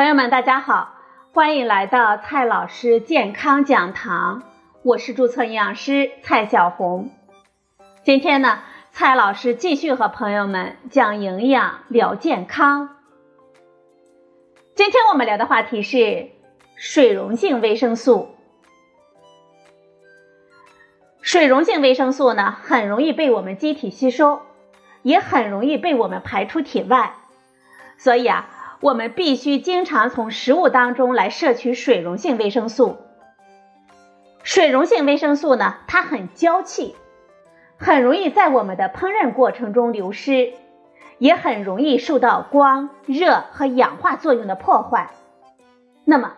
朋友们，大家好，欢迎来到蔡老师健康讲堂，我是注册营养师蔡小红。今天呢，蔡老师继续和朋友们讲营养聊健康。今天我们聊的话题是水溶性维生素。水溶性维生素呢，很容易被我们机体吸收，也很容易被我们排出体外，所以啊。我们必须经常从食物当中来摄取水溶性维生素。水溶性维生素呢，它很娇气，很容易在我们的烹饪过程中流失，也很容易受到光、热和氧化作用的破坏。那么，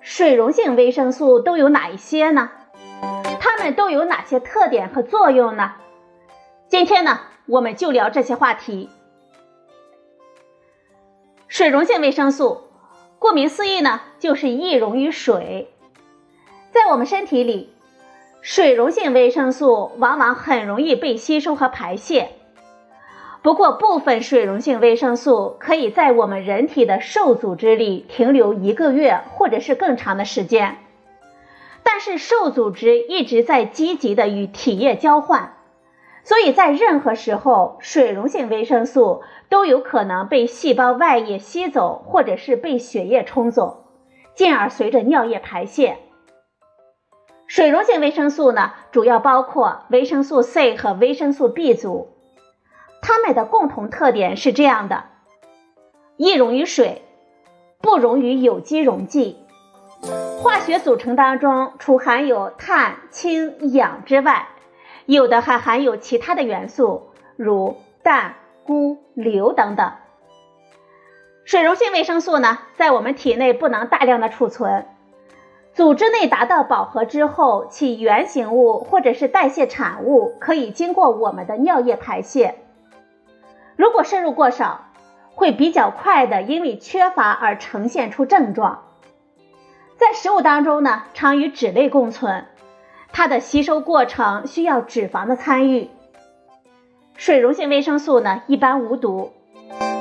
水溶性维生素都有哪一些呢？它们都有哪些特点和作用呢？今天呢，我们就聊这些话题。水溶性维生素，顾名思义呢，就是易溶于水。在我们身体里，水溶性维生素往往很容易被吸收和排泄。不过，部分水溶性维生素可以在我们人体的瘦组织里停留一个月或者是更长的时间。但是，瘦组织一直在积极的与体液交换。所以在任何时候，水溶性维生素都有可能被细胞外液吸走，或者是被血液冲走，进而随着尿液排泄。水溶性维生素呢，主要包括维生素 C 和维生素 B 族，它们的共同特点是这样的：易溶于水，不溶于有机溶剂。化学组成当中，除含有碳、氢、氧之外，有的还含有其他的元素，如氮、钴、硫等等。水溶性维生素呢，在我们体内不能大量的储存，组织内达到饱和之后，其原型物或者是代谢产物可以经过我们的尿液排泄。如果摄入过少，会比较快的因为缺乏而呈现出症状。在食物当中呢，常与脂类共存。它的吸收过程需要脂肪的参与。水溶性维生素呢，一般无毒，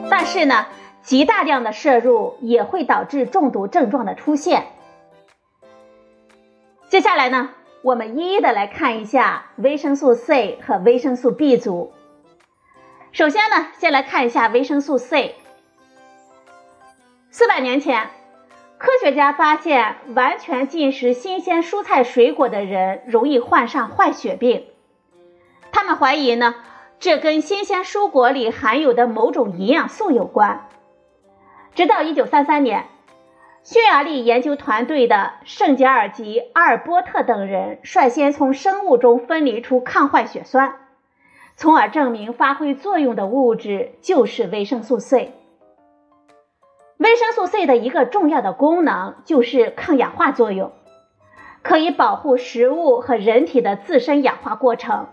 但是呢，极大量的摄入也会导致中毒症状的出现。接下来呢，我们一一的来看一下维生素 C 和维生素 B 族。首先呢，先来看一下维生素 C。四百年前。科学家发现，完全禁食新鲜蔬菜水果的人容易患上坏血病。他们怀疑呢，这跟新鲜蔬果里含有的某种营养素有关。直到1933年，匈牙利研究团队的圣杰尔吉、阿尔波特等人率先从生物中分离出抗坏血酸，从而证明发挥作用的物质就是维生素 C。维生素 C 的一个重要的功能就是抗氧化作用，可以保护食物和人体的自身氧化过程。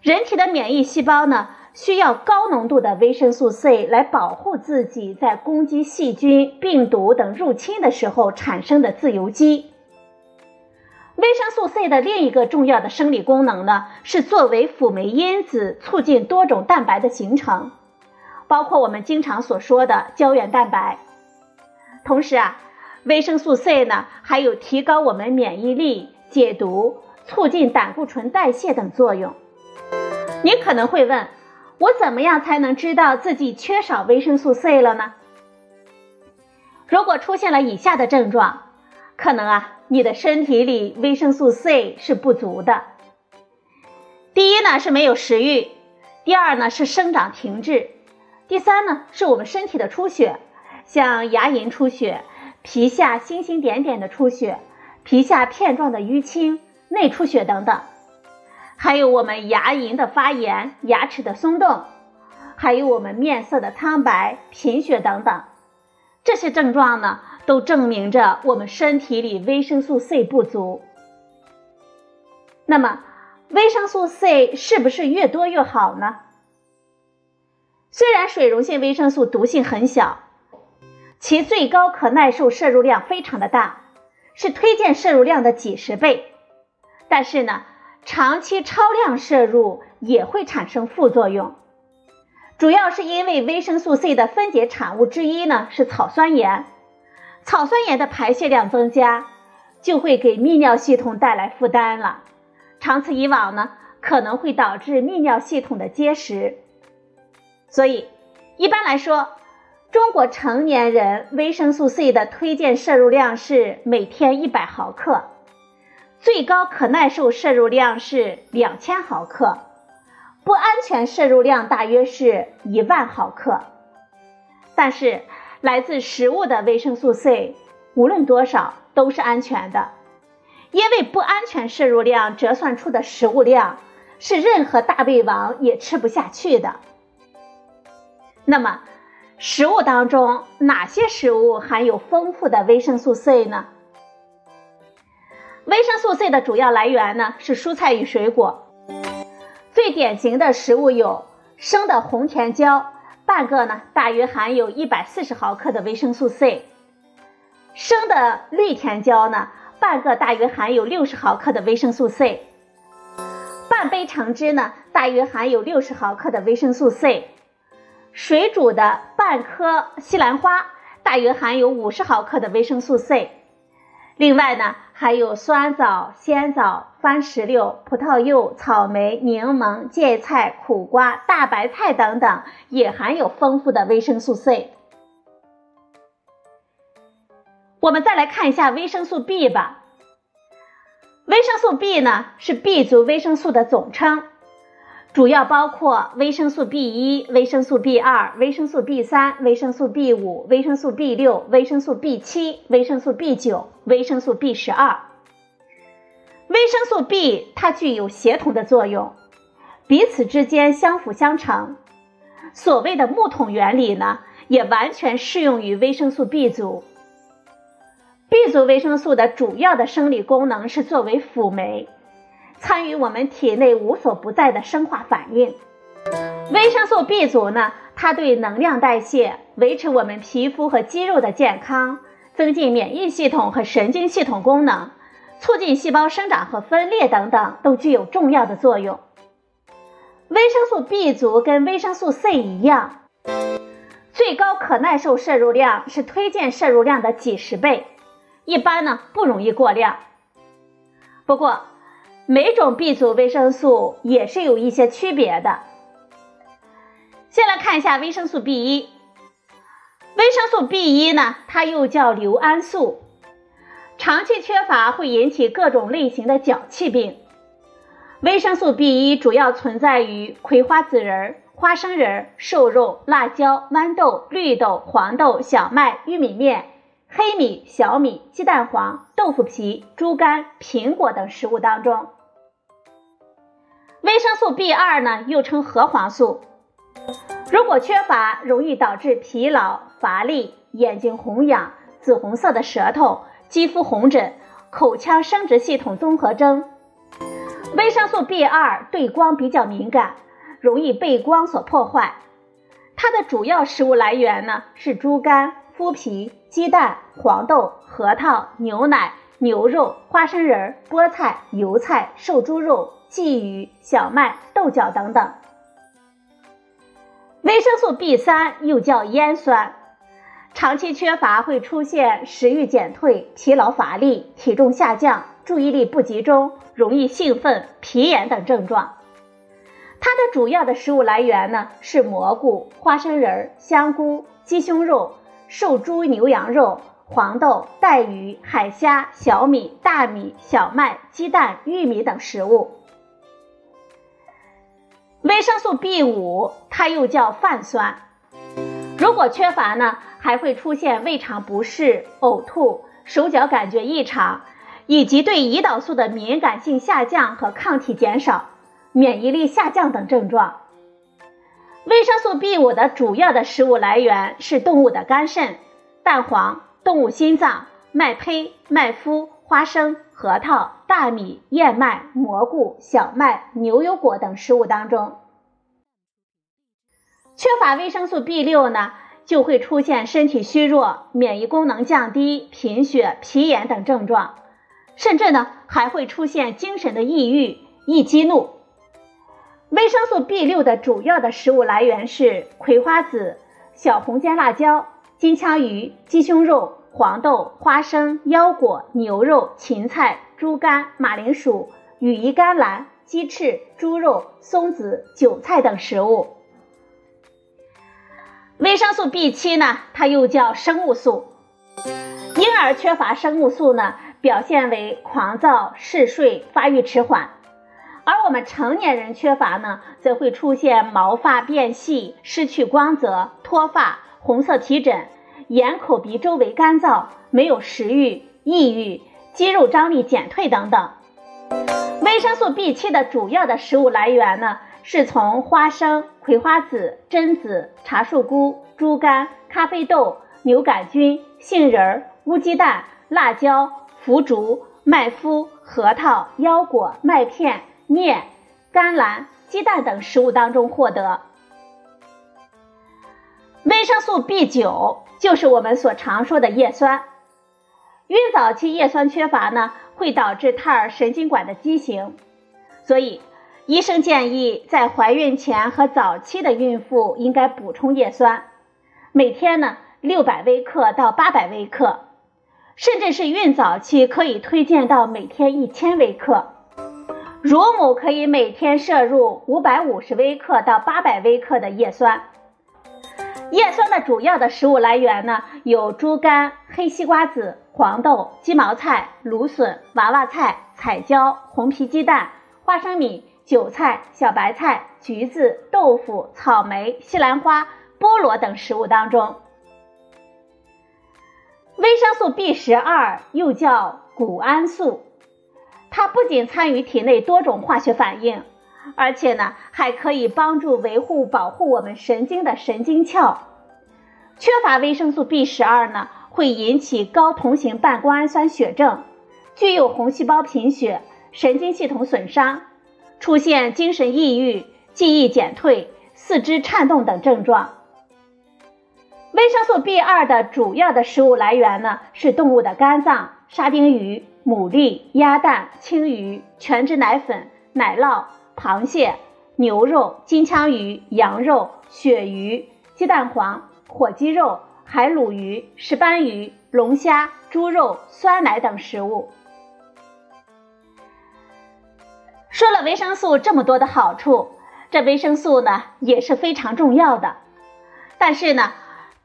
人体的免疫细胞呢，需要高浓度的维生素 C 来保护自己在攻击细菌、病毒等入侵的时候产生的自由基。维生素 C 的另一个重要的生理功能呢，是作为辅酶因子，促进多种蛋白的形成。包括我们经常所说的胶原蛋白，同时啊，维生素 C 呢还有提高我们免疫力、解毒、促进胆固醇代谢等作用。你可能会问，我怎么样才能知道自己缺少维生素 C 了呢？如果出现了以下的症状，可能啊，你的身体里维生素 C 是不足的。第一呢是没有食欲，第二呢是生长停滞。第三呢，是我们身体的出血，像牙龈出血、皮下星星点点的出血、皮下片状的淤青、内出血等等，还有我们牙龈的发炎、牙齿的松动，还有我们面色的苍白、贫血等等，这些症状呢，都证明着我们身体里维生素 C 不足。那么，维生素 C 是不是越多越好呢？虽然水溶性维生素毒性很小，其最高可耐受摄入量非常的大，是推荐摄入量的几十倍。但是呢，长期超量摄入也会产生副作用，主要是因为维生素 C 的分解产物之一呢是草酸盐，草酸盐的排泄量增加，就会给泌尿系统带来负担了。长此以往呢，可能会导致泌尿系统的结石。所以，一般来说，中国成年人维生素 C 的推荐摄入量是每天一百毫克，最高可耐受摄入量是两千毫克，不安全摄入量大约是一万毫克。但是，来自食物的维生素 C，无论多少都是安全的，因为不安全摄入量折算出的食物量是任何大胃王也吃不下去的。那么，食物当中哪些食物含有丰富的维生素 C 呢？维生素 C 的主要来源呢是蔬菜与水果，最典型的食物有生的红甜椒，半个呢大约含有一百四十毫克的维生素 C；生的绿甜椒呢，半个大约含有六十毫克的维生素 C；半杯橙汁呢，大约含有六十毫克的维生素 C。水煮的半颗西兰花大约含有五十毫克的维生素 C，另外呢，还有酸枣、鲜枣、番石榴、葡萄柚、草莓、柠檬、芥菜、苦瓜、大白菜等等，也含有丰富的维生素 C。我们再来看一下维生素 B 吧。维生素 B 呢，是 B 族维生素的总称。主要包括维生素 B 一、维生素 B 二、维生素 B 三、维生素 B 五、维生素 B 六、维生素 B 七、维生素 B 九、维生素 B 十二。维生素 B 它具有协同的作用，彼此之间相辅相成。所谓的木桶原理呢，也完全适用于维生素 B 族。B 族维生素的主要的生理功能是作为辅酶。参与我们体内无所不在的生化反应。维生素 B 族呢，它对能量代谢、维持我们皮肤和肌肉的健康、增进免疫系统和神经系统功能、促进细胞生长和分裂等等，都具有重要的作用。维生素 B 族跟维生素 C 一样，最高可耐受摄入量是推荐摄入量的几十倍，一般呢不容易过量。不过，每种 B 族维生素也是有一些区别的。先来看一下维生素 B 一。维生素 B 一呢，它又叫硫胺素，长期缺乏会引起各种类型的脚气病。维生素 B 一主要存在于葵花籽仁、花生仁、瘦肉、辣椒、豌豆、绿豆、黄豆、小麦、玉米面。黑米、小米、鸡蛋黄、豆腐皮、猪肝、苹果等食物当中，维生素 B 二呢，又称核黄素，如果缺乏，容易导致疲劳、乏力、眼睛红痒、紫红色的舌头、肌肤红疹、口腔生殖系统综合征。维生素 B 二对光比较敏感，容易被光所破坏。它的主要食物来源呢是猪肝。麸皮、鸡蛋、黄豆、核桃、牛奶、牛肉、花生仁、菠菜、油菜、瘦猪肉、鲫鱼、小麦、豆角等等。维生素 B 三又叫烟酸，长期缺乏会出现食欲减退、疲劳乏力、体重下降、注意力不集中、容易兴奋、皮炎等症状。它的主要的食物来源呢是蘑菇、花生仁、香菇、鸡胸肉。瘦猪、牛羊肉、黄豆、带鱼、海虾、小米、大米、小麦、鸡蛋、玉米等食物。维生素 B 五，它又叫泛酸，如果缺乏呢，还会出现胃肠不适、呕吐、手脚感觉异常，以及对胰岛素的敏感性下降和抗体减少、免疫力下降等症状。维生素 B 五的主要的食物来源是动物的肝肾、蛋黄、动物心脏、麦胚、麦麸、花生、核桃、大米、燕麦、蘑菇、小麦、牛油果等食物当中。缺乏维生素 B 六呢，就会出现身体虚弱、免疫功能降低、贫血、皮炎等症状，甚至呢还会出现精神的抑郁、易激怒。维生素 B 六的主要的食物来源是葵花籽、小红尖辣椒、金枪鱼、鸡胸肉、黄豆、花生、腰果、牛肉、芹菜、猪肝、马铃薯、羽衣甘蓝、鸡翅、猪肉、松子、韭菜等食物。维生素 B 七呢，它又叫生物素。婴儿缺乏生物素呢，表现为狂躁、嗜睡、发育迟缓；而我们成年人缺乏呢，则会出现毛发变细、失去光泽、脱发、红色皮疹、眼、口、鼻周围干燥、没有食欲、抑郁、肌肉张力减退等等。维生素 B 七的主要的食物来源呢？是从花生、葵花籽、榛子、茶树菇、猪肝、咖啡豆、牛杆菌、杏仁、乌鸡蛋、辣椒、腐竹、麦麸、核桃、腰果、麦片、面、甘蓝、鸡蛋等食物当中获得。维生素 B 九就是我们所常说的叶酸。孕早期叶酸缺乏呢，会导致胎儿神经管的畸形，所以。医生建议，在怀孕前和早期的孕妇应该补充叶酸，每天呢六百微克到八百微克，甚至是孕早期可以推荐到每天一千微克。乳母可以每天摄入五百五十微克到八百微克的叶酸。叶酸的主要的食物来源呢有猪肝、黑西瓜子、黄豆、鸡毛菜、芦笋、娃娃菜、彩椒、红皮鸡蛋、花生米。韭菜、小白菜、橘子、豆腐、草莓、西兰花、菠萝等食物当中，维生素 B 十二又叫谷氨素，它不仅参与体内多种化学反应，而且呢还可以帮助维护保护我们神经的神经鞘。缺乏维生素 B 十二呢，会引起高同型半胱氨酸血症，具有红细胞贫血、神经系统损伤。出现精神抑郁、记忆减退、四肢颤动等症状。维生素 B 二的主要的食物来源呢是动物的肝脏、沙丁鱼、牡蛎、鸭蛋、青鱼、全脂奶粉、奶酪、螃蟹、牛肉、金枪鱼、羊肉、鳕鱼、鸡蛋黄、火鸡肉、海鲈鱼、石斑鱼、龙虾、猪肉、酸奶等食物。说了维生素这么多的好处，这维生素呢也是非常重要的。但是呢，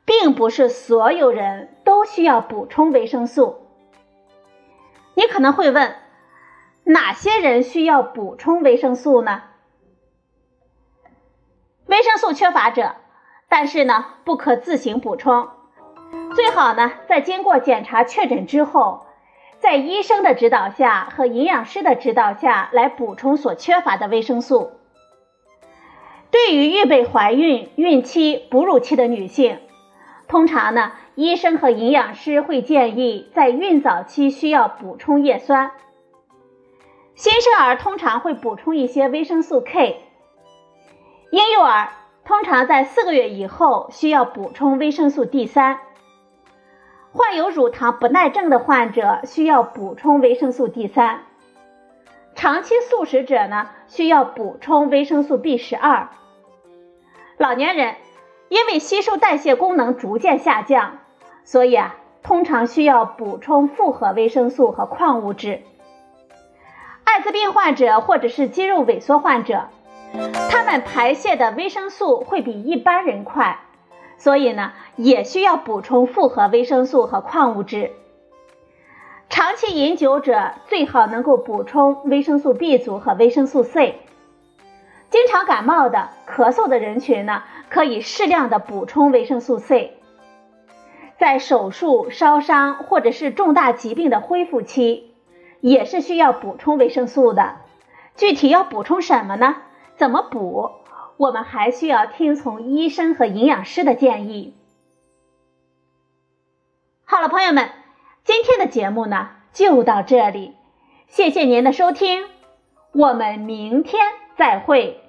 并不是所有人都需要补充维生素。你可能会问，哪些人需要补充维生素呢？维生素缺乏者，但是呢不可自行补充，最好呢在经过检查确诊之后。在医生的指导下和营养师的指导下来补充所缺乏的维生素。对于预备怀孕、孕期、哺乳期的女性，通常呢，医生和营养师会建议在孕早期需要补充叶酸。新生儿通常会补充一些维生素 K。婴幼儿通常在四个月以后需要补充维生素 D 三。患有乳糖不耐症的患者需要补充维生素 D 三，长期素食者呢需要补充维生素 B 十二。老年人因为吸收代谢功能逐渐下降，所以啊通常需要补充复合维生素和矿物质。艾滋病患者或者是肌肉萎缩患者，他们排泄的维生素会比一般人快。所以呢，也需要补充复合维生素和矿物质。长期饮酒者最好能够补充维生素 B 族和维生素 C。经常感冒的、咳嗽的人群呢，可以适量的补充维生素 C。在手术、烧伤或者是重大疾病的恢复期，也是需要补充维生素的。具体要补充什么呢？怎么补？我们还需要听从医生和营养师的建议。好了，朋友们，今天的节目呢就到这里，谢谢您的收听，我们明天再会。